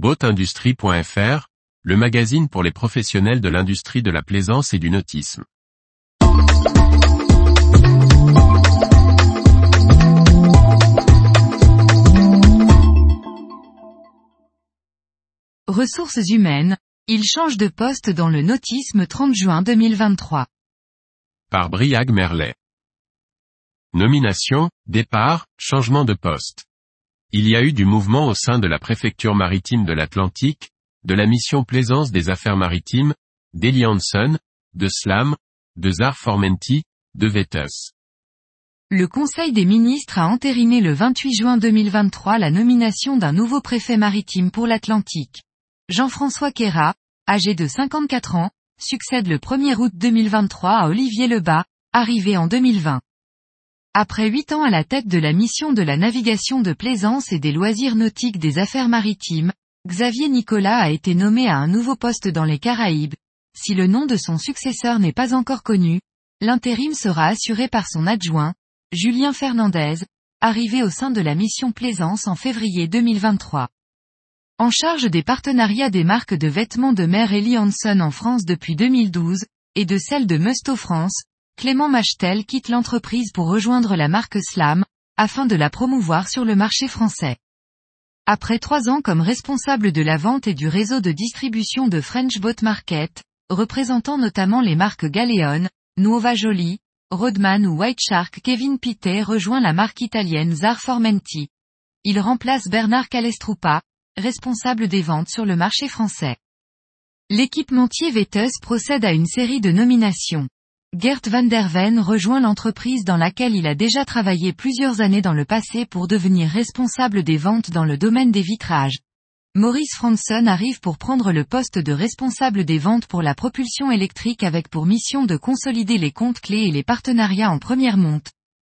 Boatindustrie.fr, le magazine pour les professionnels de l'industrie de la plaisance et du nautisme. Ressources humaines, il change de poste dans le nautisme 30 juin 2023. Par Briag Merlet. Nomination, départ, changement de poste. Il y a eu du mouvement au sein de la préfecture maritime de l'Atlantique, de la mission Plaisance des affaires maritimes, d'Eli Hansen, de Slam, de Zar Formenti, de Vetus. Le Conseil des ministres a entériné le 28 juin 2023 la nomination d'un nouveau préfet maritime pour l'Atlantique. Jean-François Quéra, âgé de 54 ans, succède le 1er août 2023 à Olivier Lebas, arrivé en 2020. Après huit ans à la tête de la mission de la navigation de plaisance et des loisirs nautiques des affaires maritimes, Xavier Nicolas a été nommé à un nouveau poste dans les Caraïbes. Si le nom de son successeur n'est pas encore connu, l'intérim sera assuré par son adjoint, Julien Fernandez, arrivé au sein de la mission Plaisance en février 2023. En charge des partenariats des marques de vêtements de mer Ellie Hanson en France depuis 2012, et de celle de Musto France, Clément Machtel quitte l'entreprise pour rejoindre la marque Slam, afin de la promouvoir sur le marché français. Après trois ans comme responsable de la vente et du réseau de distribution de French Boat Market, représentant notamment les marques Galeon, Nuova Jolie, Rodman ou White Shark Kevin Pittet rejoint la marque italienne Zar Formenti. Il remplace Bernard Calestrupa, responsable des ventes sur le marché français. L'équipementier Vetus procède à une série de nominations. Gert van der Ven rejoint l'entreprise dans laquelle il a déjà travaillé plusieurs années dans le passé pour devenir responsable des ventes dans le domaine des vitrages. Maurice Franson arrive pour prendre le poste de responsable des ventes pour la propulsion électrique avec pour mission de consolider les comptes clés et les partenariats en première monte.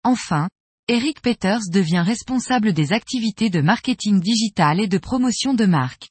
Enfin, Eric Peters devient responsable des activités de marketing digital et de promotion de marque.